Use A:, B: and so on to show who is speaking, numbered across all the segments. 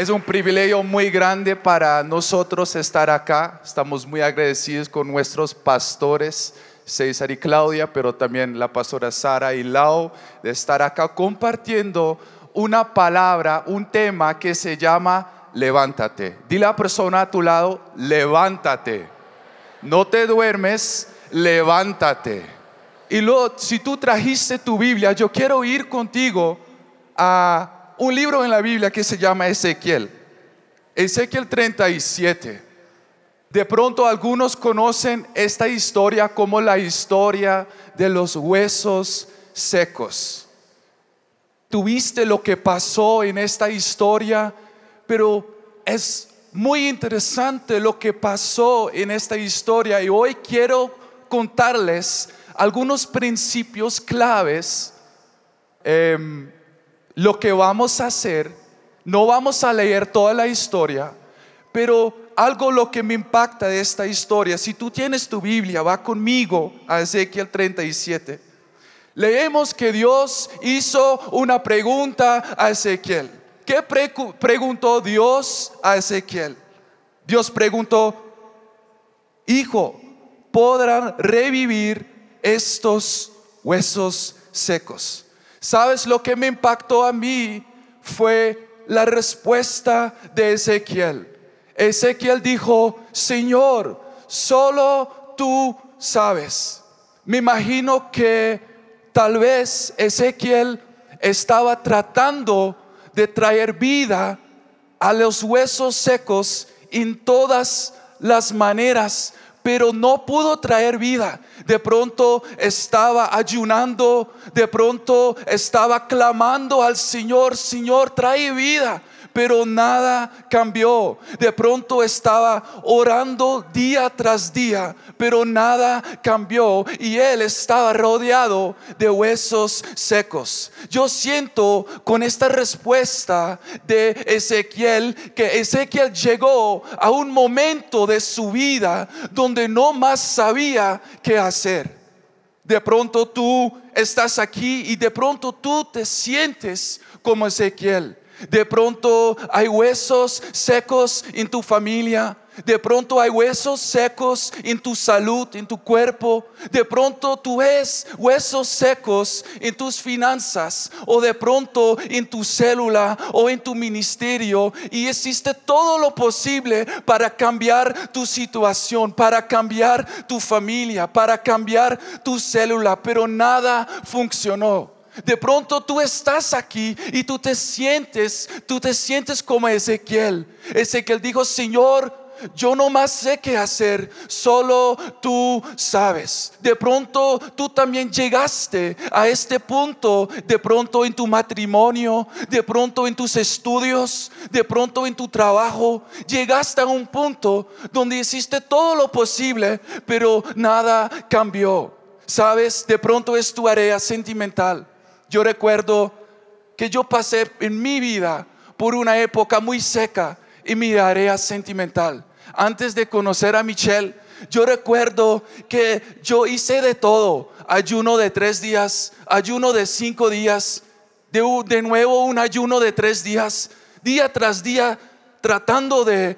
A: Es un privilegio muy grande para nosotros estar acá. Estamos muy agradecidos con nuestros pastores, César y Claudia, pero también la pastora Sara y Lau, de estar acá compartiendo una palabra, un tema que se llama levántate. Dile a la persona a tu lado, levántate. No te duermes, levántate. Y luego, si tú trajiste tu Biblia, yo quiero ir contigo a un libro en la Biblia que se llama Ezequiel. Ezequiel 37. De pronto algunos conocen esta historia como la historia de los huesos secos. Tuviste lo que pasó en esta historia, pero es muy interesante lo que pasó en esta historia y hoy quiero contarles algunos principios claves em, lo que vamos a hacer, no vamos a leer toda la historia, pero algo lo que me impacta de esta historia, si tú tienes tu Biblia, va conmigo a Ezequiel 37. Leemos que Dios hizo una pregunta a Ezequiel. ¿Qué preguntó Dios a Ezequiel? Dios preguntó, hijo, ¿podrán revivir estos huesos secos? ¿Sabes lo que me impactó a mí? Fue la respuesta de Ezequiel. Ezequiel dijo, Señor, solo tú sabes. Me imagino que tal vez Ezequiel estaba tratando de traer vida a los huesos secos en todas las maneras pero no pudo traer vida. De pronto estaba ayunando, de pronto estaba clamando al Señor, Señor, trae vida pero nada cambió. De pronto estaba orando día tras día, pero nada cambió y él estaba rodeado de huesos secos. Yo siento con esta respuesta de Ezequiel que Ezequiel llegó a un momento de su vida donde no más sabía qué hacer. De pronto tú estás aquí y de pronto tú te sientes como Ezequiel. De pronto hay huesos secos en tu familia. De pronto hay huesos secos en tu salud, en tu cuerpo. De pronto tú ves huesos secos en tus finanzas o de pronto en tu célula o en tu ministerio y hiciste todo lo posible para cambiar tu situación, para cambiar tu familia, para cambiar tu célula, pero nada funcionó. De pronto tú estás aquí y tú te sientes, tú te sientes como Ezequiel. Ezequiel dijo, Señor, yo no más sé qué hacer, solo tú sabes. De pronto tú también llegaste a este punto, de pronto en tu matrimonio, de pronto en tus estudios, de pronto en tu trabajo, llegaste a un punto donde hiciste todo lo posible, pero nada cambió. Sabes, de pronto es tu área sentimental yo recuerdo que yo pasé en mi vida por una época muy seca en mi área sentimental. Antes de conocer a Michelle, yo recuerdo que yo hice de todo. Ayuno de tres días, ayuno de cinco días, de, de nuevo un ayuno de tres días, día tras día, tratando de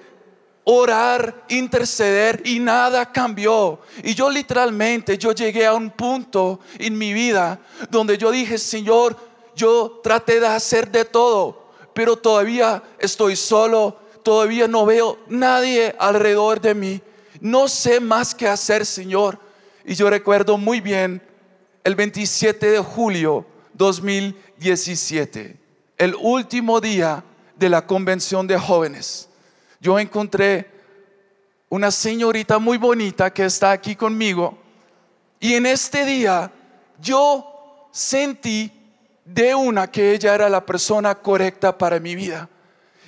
A: orar, interceder y nada cambió. Y yo literalmente, yo llegué a un punto en mi vida donde yo dije, Señor, yo traté de hacer de todo, pero todavía estoy solo, todavía no veo nadie alrededor de mí. No sé más qué hacer, Señor. Y yo recuerdo muy bien el 27 de julio 2017, el último día de la convención de jóvenes yo encontré una señorita muy bonita que está aquí conmigo y en este día yo sentí de una que ella era la persona correcta para mi vida.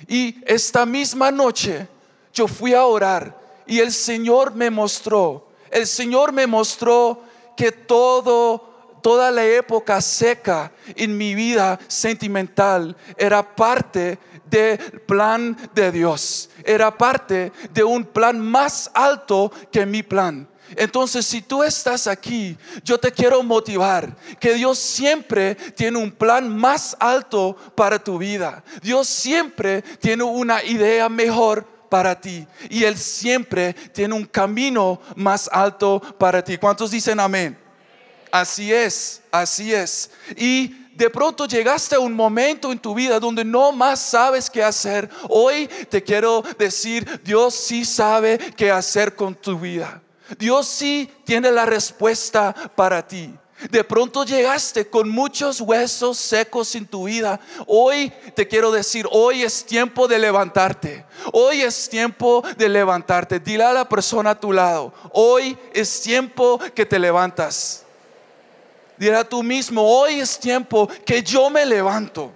A: Y esta misma noche yo fui a orar y el Señor me mostró, el Señor me mostró que todo toda la época seca en mi vida sentimental era parte del plan de Dios. Era parte de un plan más alto que mi plan. Entonces, si tú estás aquí, yo te quiero motivar que Dios siempre tiene un plan más alto para tu vida. Dios siempre tiene una idea mejor para ti y Él siempre tiene un camino más alto para ti. ¿Cuántos dicen amén? Así es, así es. Y de pronto llegaste a un momento en tu vida donde no más sabes qué hacer. Hoy te quiero decir, Dios sí sabe qué hacer con tu vida. Dios sí tiene la respuesta para ti. De pronto llegaste con muchos huesos secos en tu vida. Hoy te quiero decir, hoy es tiempo de levantarte. Hoy es tiempo de levantarte. Dile a la persona a tu lado, hoy es tiempo que te levantas. A tú mismo, hoy es tiempo que yo me levanto.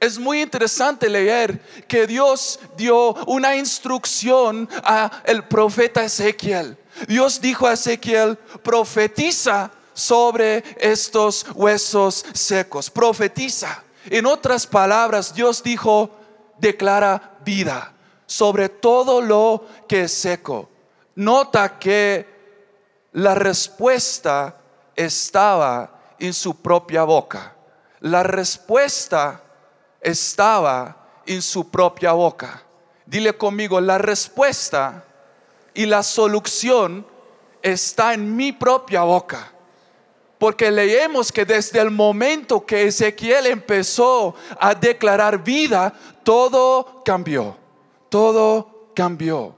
A: Es muy interesante leer que Dios dio una instrucción a el profeta Ezequiel. Dios dijo a Ezequiel, profetiza sobre estos huesos secos. Profetiza. En otras palabras, Dios dijo, declara vida sobre todo lo que es seco. Nota que la respuesta estaba en su propia boca. La respuesta estaba en su propia boca. Dile conmigo, la respuesta y la solución está en mi propia boca. Porque leemos que desde el momento que Ezequiel empezó a declarar vida, todo cambió. Todo cambió.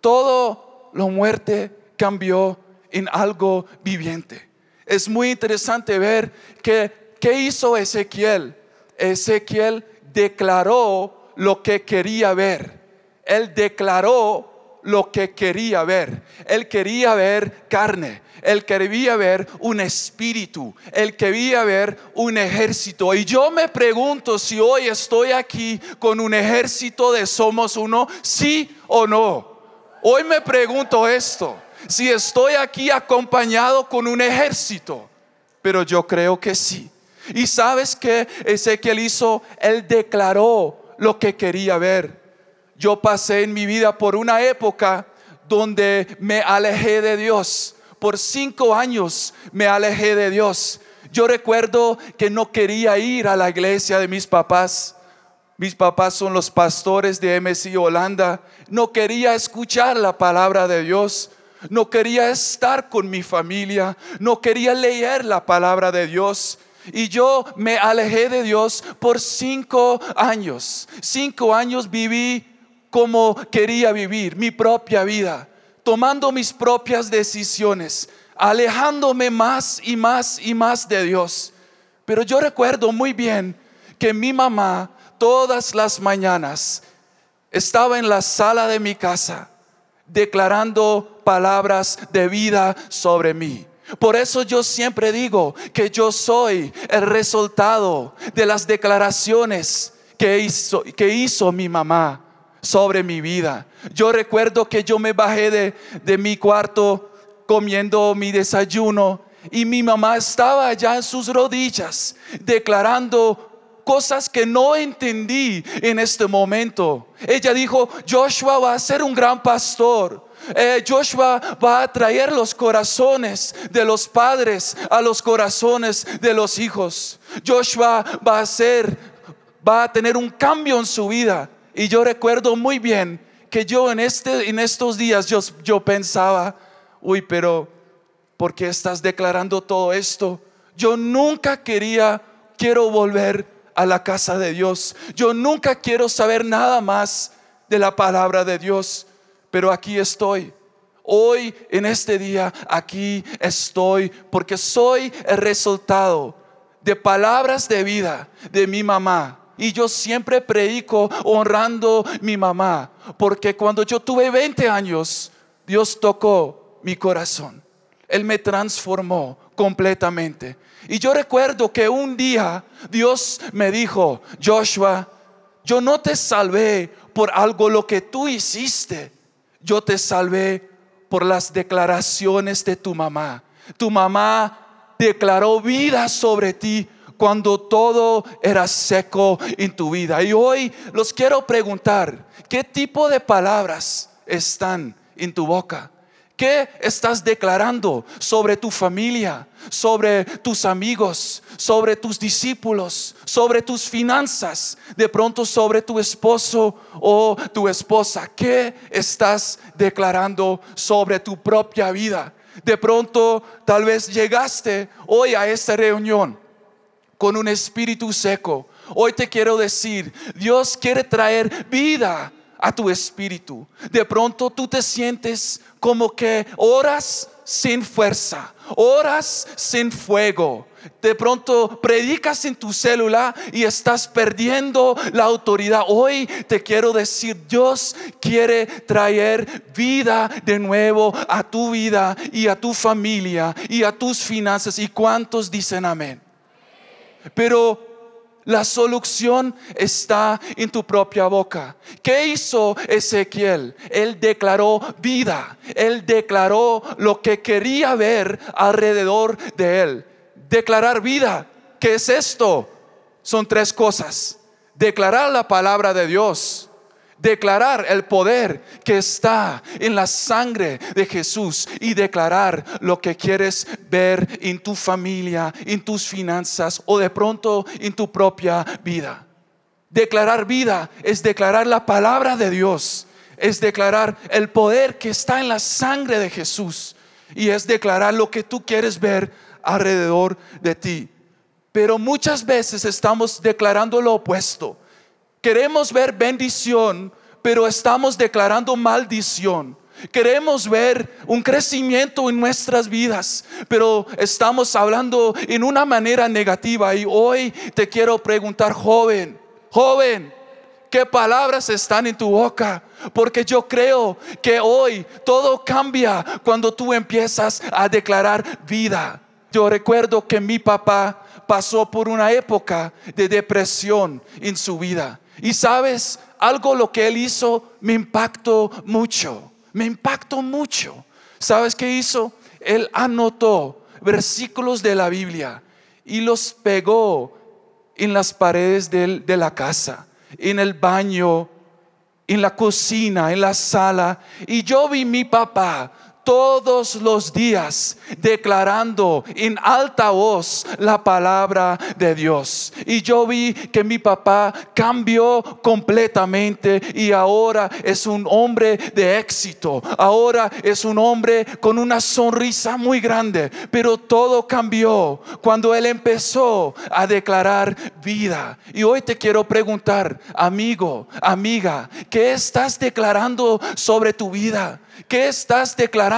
A: Todo lo muerte cambió en algo viviente. Es muy interesante ver que qué hizo Ezequiel. Ezequiel declaró lo que quería ver. Él declaró lo que quería ver. Él quería ver carne. Él quería ver un espíritu. Él quería ver un ejército. Y yo me pregunto si hoy estoy aquí con un ejército de somos uno, sí o no. Hoy me pregunto esto, si estoy aquí acompañado con un ejército. Pero yo creo que sí. Y sabes que Ezequiel hizo, él declaró lo que quería ver. Yo pasé en mi vida por una época donde me alejé de Dios. Por cinco años me alejé de Dios. Yo recuerdo que no quería ir a la iglesia de mis papás. Mis papás son los pastores de MSI Holanda. No quería escuchar la palabra de Dios. No quería estar con mi familia. No quería leer la palabra de Dios. Y yo me alejé de Dios por cinco años. Cinco años viví como quería vivir mi propia vida, tomando mis propias decisiones, alejándome más y más y más de Dios. Pero yo recuerdo muy bien que mi mamá todas las mañanas estaba en la sala de mi casa declarando palabras de vida sobre mí. Por eso yo siempre digo que yo soy el resultado de las declaraciones que hizo, que hizo mi mamá sobre mi vida. Yo recuerdo que yo me bajé de, de mi cuarto comiendo mi desayuno y mi mamá estaba allá en sus rodillas declarando cosas que no entendí en este momento. Ella dijo, Joshua va a ser un gran pastor. Eh, Joshua va a traer los corazones de los padres a los corazones de los hijos. Joshua va a ser, va a tener un cambio en su vida. Y yo recuerdo muy bien que yo en, este, en estos días yo, yo pensaba, uy, pero ¿por qué estás declarando todo esto? Yo nunca quería, quiero volver a la casa de Dios. Yo nunca quiero saber nada más de la palabra de Dios, pero aquí estoy. Hoy, en este día, aquí estoy porque soy el resultado de palabras de vida de mi mamá, y yo siempre predico honrando mi mamá, porque cuando yo tuve 20 años, Dios tocó mi corazón. Él me transformó completamente. Y yo recuerdo que un día Dios me dijo, Joshua, yo no te salvé por algo lo que tú hiciste, yo te salvé por las declaraciones de tu mamá. Tu mamá declaró vida sobre ti cuando todo era seco en tu vida. Y hoy los quiero preguntar, ¿qué tipo de palabras están en tu boca? ¿Qué estás declarando sobre tu familia, sobre tus amigos, sobre tus discípulos, sobre tus finanzas, de pronto sobre tu esposo o tu esposa? ¿Qué estás declarando sobre tu propia vida? De pronto tal vez llegaste hoy a esta reunión con un espíritu seco. Hoy te quiero decir, Dios quiere traer vida a tu espíritu. De pronto tú te sientes como que horas sin fuerza, horas sin fuego. De pronto predicas en tu célula y estás perdiendo la autoridad. Hoy te quiero decir, Dios quiere traer vida de nuevo a tu vida y a tu familia y a tus finanzas. ¿Y cuántos dicen amén? Pero la solución está en tu propia boca. ¿Qué hizo Ezequiel? Él declaró vida. Él declaró lo que quería ver alrededor de él. Declarar vida. ¿Qué es esto? Son tres cosas. Declarar la palabra de Dios declarar el poder que está en la sangre de Jesús y declarar lo que quieres ver en tu familia, en tus finanzas o de pronto en tu propia vida. Declarar vida es declarar la palabra de Dios, es declarar el poder que está en la sangre de Jesús y es declarar lo que tú quieres ver alrededor de ti. Pero muchas veces estamos declarando lo opuesto Queremos ver bendición, pero estamos declarando maldición. Queremos ver un crecimiento en nuestras vidas, pero estamos hablando en una manera negativa. Y hoy te quiero preguntar, joven, joven, ¿qué palabras están en tu boca? Porque yo creo que hoy todo cambia cuando tú empiezas a declarar vida. Yo recuerdo que mi papá pasó por una época de depresión en su vida. Y sabes, algo lo que él hizo me impactó mucho, me impactó mucho. ¿Sabes qué hizo? Él anotó versículos de la Biblia y los pegó en las paredes de, de la casa, en el baño, en la cocina, en la sala. Y yo vi mi papá todos los días declarando en alta voz la palabra de Dios. Y yo vi que mi papá cambió completamente y ahora es un hombre de éxito. Ahora es un hombre con una sonrisa muy grande. Pero todo cambió cuando él empezó a declarar vida. Y hoy te quiero preguntar, amigo, amiga, ¿qué estás declarando sobre tu vida? ¿Qué estás declarando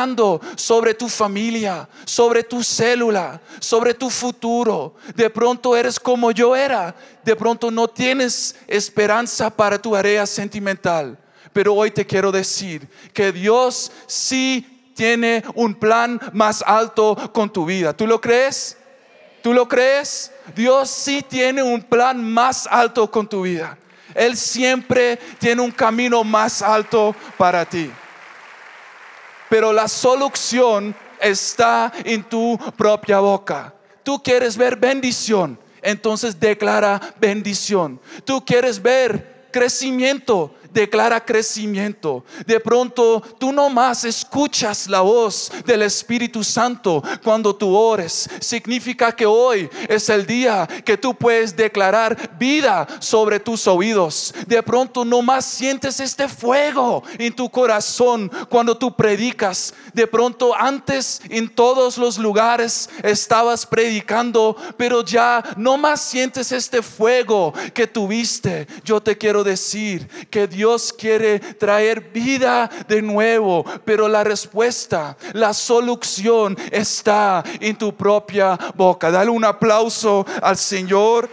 A: sobre tu familia, sobre tu célula, sobre tu futuro? De pronto eres como yo era. De pronto no tienes esperanza para tu área sentimental. Pero hoy te quiero decir que Dios sí tiene un plan más alto con tu vida. ¿Tú lo crees? ¿Tú lo crees? Dios sí tiene un plan más alto con tu vida. Él siempre tiene un camino más alto para ti pero la solución está en tu propia boca. Tú quieres ver bendición, entonces declara bendición. Tú quieres ver crecimiento, declara crecimiento. De pronto tú no más escuchas la voz del Espíritu Santo cuando tú ores. Significa que hoy es el día que tú puedes declarar vida sobre tus oídos. De pronto no más sientes este fuego en tu corazón cuando tú predicas. De pronto antes en todos los lugares estabas predicando, pero ya no más sientes este fuego que tuviste. Yo te quiero decir que Dios Dios quiere traer vida de nuevo, pero la respuesta, la solución está en tu propia boca. Dale un aplauso al Señor.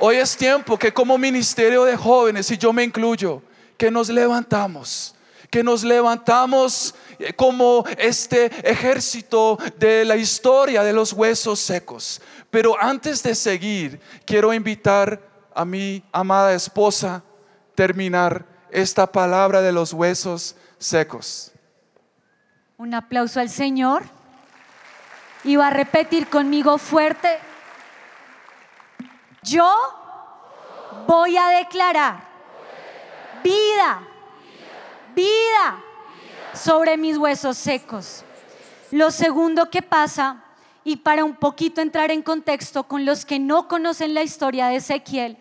A: Hoy es tiempo que como ministerio de jóvenes, y yo me incluyo, que nos levantamos, que nos levantamos eh, como este ejército de la historia de los huesos secos. Pero antes de seguir, quiero invitar a mi amada esposa a terminar esta palabra de los huesos secos.
B: Un aplauso al Señor. Y va a repetir conmigo fuerte. Yo voy a declarar vida vida sobre mis huesos secos. Lo segundo que pasa, y para un poquito entrar en contexto con los que no conocen la historia de Ezequiel,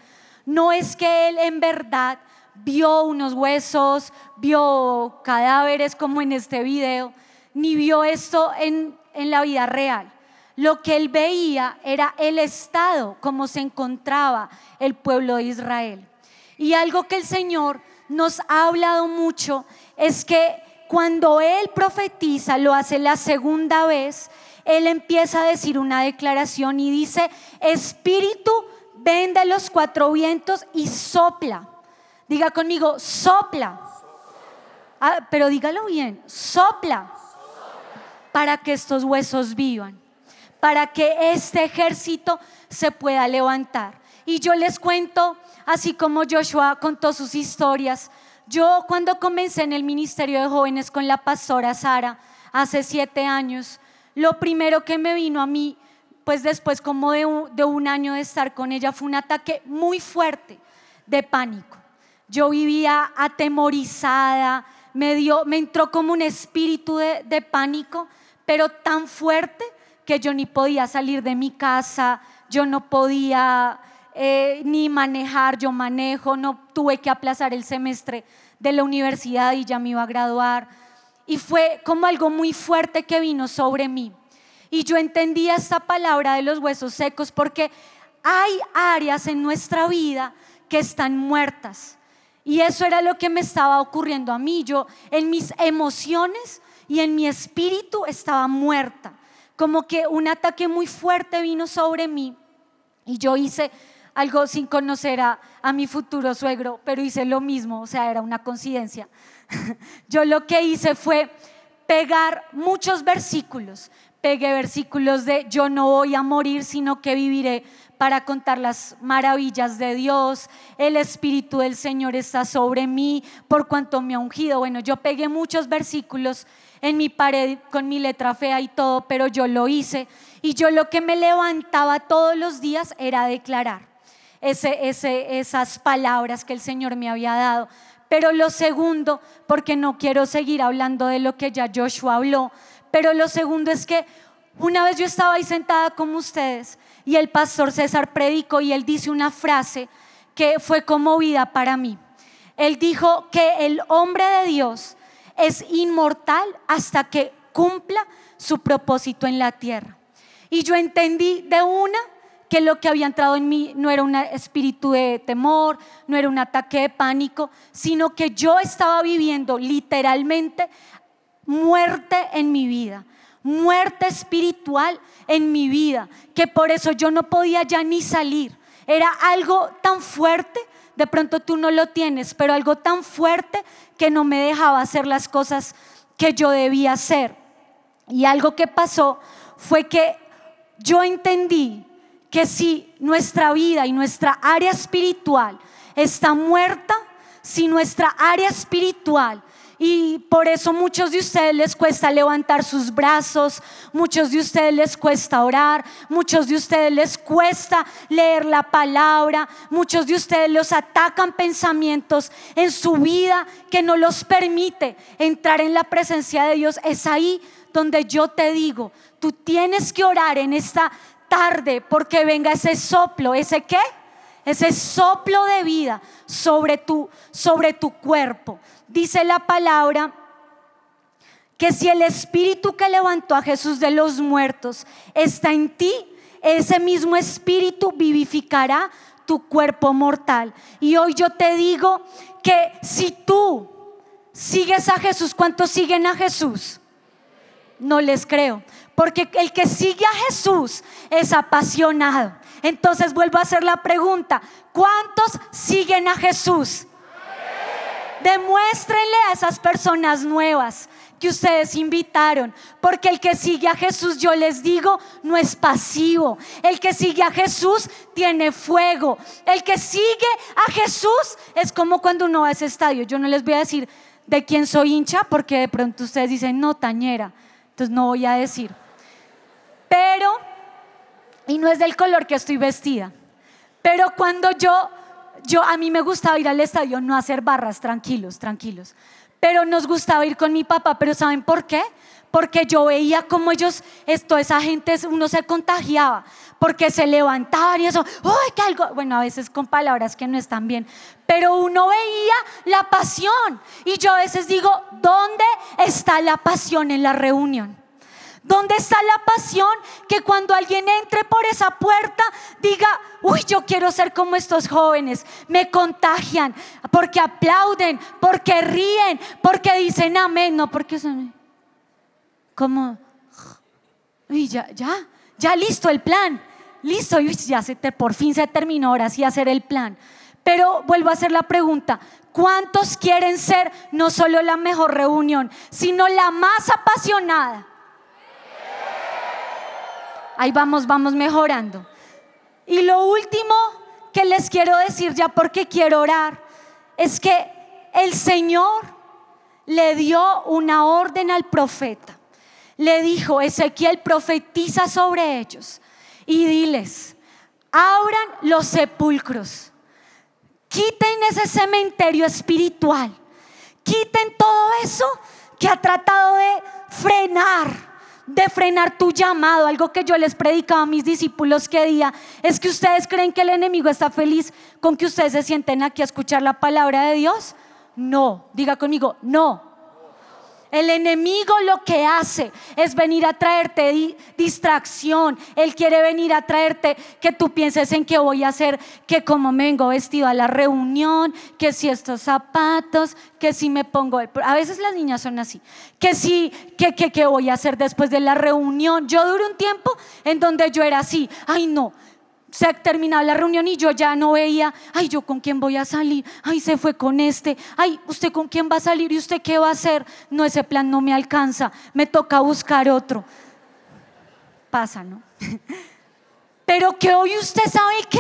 B: no es que él en verdad vio unos huesos, vio cadáveres como en este video, ni vio esto en, en la vida real. Lo que él veía era el estado, como se encontraba el pueblo de Israel. Y algo que el Señor nos ha hablado mucho es que cuando Él profetiza, lo hace la segunda vez, Él empieza a decir una declaración y dice, Espíritu, ven de los cuatro vientos y sopla. Diga conmigo, sopla. Ah, pero dígalo bien, sopla para que estos huesos vivan, para que este ejército se pueda levantar. Y yo les cuento, así como Joshua contó sus historias, yo cuando comencé en el Ministerio de Jóvenes con la pastora Sara hace siete años, lo primero que me vino a mí, pues después como de un, año de estar con ella, fue un ataque muy fuerte de pánico. Yo vivía atemorizada, me, dio, me entró como un espíritu de, de pánico, pero tan fuerte que yo ni podía salir de mi casa, yo no podía eh, ni manejar, yo manejo, no tuve que aplazar el semestre de la universidad y ya me iba a graduar. Y fue como algo muy fuerte que vino sobre mí. Y yo entendía esta palabra de los huesos secos porque hay áreas en nuestra vida que están muertas. Y eso era lo que me estaba ocurriendo a mí. Yo en mis emociones y en mi espíritu estaba muerta. Como que un ataque muy fuerte vino sobre mí. Y yo hice algo sin conocer a, mi futuro suegro, pero hice lo mismo, o sea, era una coincidencia. Yo lo que hice fue pegar muchos versículos. Pegué versículos de yo no voy a morir, sino que viviré para contar las maravillas de Dios. El Espíritu del Señor está sobre mí por cuanto me ha ungido. Bueno, yo pegué muchos versículos en mi pared con mi letra fea y todo, pero yo lo hice. Y yo lo que me levantaba todos los días era declarar esas palabras que el Señor me había dado. Pero lo segundo, porque no quiero seguir hablando de lo que ya Joshua habló, pero lo segundo es que una vez yo estaba ahí sentada como ustedes y el pastor César predicó y él dice una frase que fue conmovida para mí. Él dijo que el hombre de Dios es inmortal hasta que cumpla su propósito en la tierra. Y yo entendí de una que lo que había entrado en mí no era un espíritu de temor, no era un ataque de pánico, sino que yo estaba viviendo literalmente muerte en mi vida, muerte espiritual en mi vida, que por eso yo no podía ya ni salir. Era algo tan fuerte, de pronto tú no lo tienes, pero algo tan fuerte que no me dejaba hacer las cosas que yo debía hacer. Y algo que pasó fue que yo entendí que si nuestra vida y nuestra área espiritual está muerta, si nuestra área espiritual y por eso muchos de ustedes les cuesta levantar sus brazos, muchos de ustedes les cuesta orar, muchos de ustedes les cuesta leer la palabra, muchos de ustedes los atacan pensamientos en su vida que no los permite entrar en la presencia de Dios. Es ahí donde yo te digo, tú tienes que orar en esta tarde porque venga ese soplo, ese qué? Ese soplo de vida sobre tu, sobre tu cuerpo. Dice la palabra que si el espíritu que levantó a Jesús de los muertos está en ti, ese mismo espíritu vivificará tu cuerpo mortal. Y hoy yo te digo que si tú sigues a Jesús, ¿cuántos siguen a Jesús? No les creo. Porque el que sigue a Jesús es apasionado. Entonces vuelvo a hacer la pregunta, ¿cuántos siguen a Jesús? Demuéstrenle a esas personas nuevas que ustedes invitaron, porque el que sigue a Jesús, yo les digo, no es pasivo. El que sigue a Jesús tiene fuego. El que sigue a Jesús es como cuando uno va a ese estadio. Yo no les voy a decir de quién soy hincha, porque de pronto ustedes dicen, no, tañera. Entonces no voy a decir. Pero, y no es del color que estoy vestida, pero cuando yo, yo a mí me gustaba ir al estadio, no hacer barras, tranquilos, tranquilos. pero nos gustaba ir con mi papá, pero ¿saben por qué? Porque yo veía como ellos, esto, esa gente, uno se contagiaba, porque se levantaban y eso, ¡ay, que algo! Bueno, a veces con palabras que no están bien, pero uno veía la pasión. Y yo a veces digo, ¿dónde está la pasión en la reunión? ¿Dónde está la pasión que cuando alguien entre por esa puerta diga, uy, yo quiero ser como estos jóvenes? Me contagian porque aplauden, porque ríen, porque dicen amén, no porque son como, uy, ya, ya, ya listo el plan, listo, ya se te, por fin se terminó ahora sí hacer el plan. Pero vuelvo a hacer la pregunta, ¿cuántos quieren ser no solo la mejor reunión, sino la más apasionada? Ahí vamos, vamos mejorando. Y lo último que les quiero decir ya porque quiero orar es que el Señor le dio una orden al profeta. Le dijo, Ezequiel profetiza sobre ellos y diles, abran los sepulcros, quiten ese cementerio espiritual, quiten todo eso que ha tratado de frenar de frenar tu llamado. Algo que yo les predicaba a mis discípulos que día es que ustedes creen que el enemigo está feliz con que ustedes se sienten aquí a escuchar la palabra de Dios. No, diga conmigo, no. El enemigo lo que hace es venir a traerte distracción. Él quiere venir a traerte que tú pienses en qué voy a hacer, que como me vengo vestido a la reunión, que si estos zapatos, que si me pongo... A veces las niñas son así. Que si, que, que, que voy a hacer después de la reunión. Yo duré un tiempo en donde yo era así. Ay, no, se terminaba la reunión y yo ya no veía, ay, yo con quién voy a salir, ay, se fue con este, ay, usted con quién va a salir y usted qué va a hacer. No, ese plan no me alcanza, me toca buscar otro. Pasa, ¿no? Pero que hoy usted sabe qué,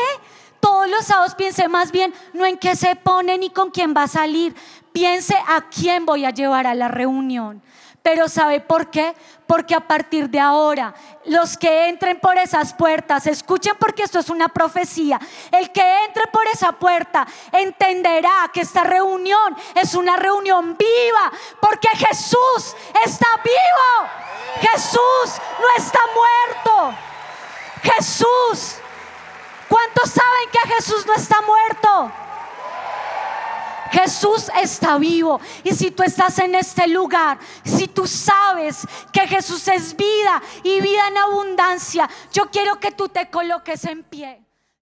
B: todos los sábados piense más bien no en qué se pone ni con quién va a salir, piense a quién voy a llevar a la reunión. Pero ¿sabe por qué? Porque a partir de ahora, los que entren por esas puertas, escuchen porque esto es una profecía, el que entre por esa puerta entenderá que esta reunión es una reunión viva, porque Jesús está vivo, Jesús no está muerto, Jesús. ¿Cuántos saben que Jesús no está muerto? Jesús está vivo. Y si tú estás en este lugar, si tú sabes que Jesús es vida y vida en abundancia, yo quiero que tú te coloques en pie.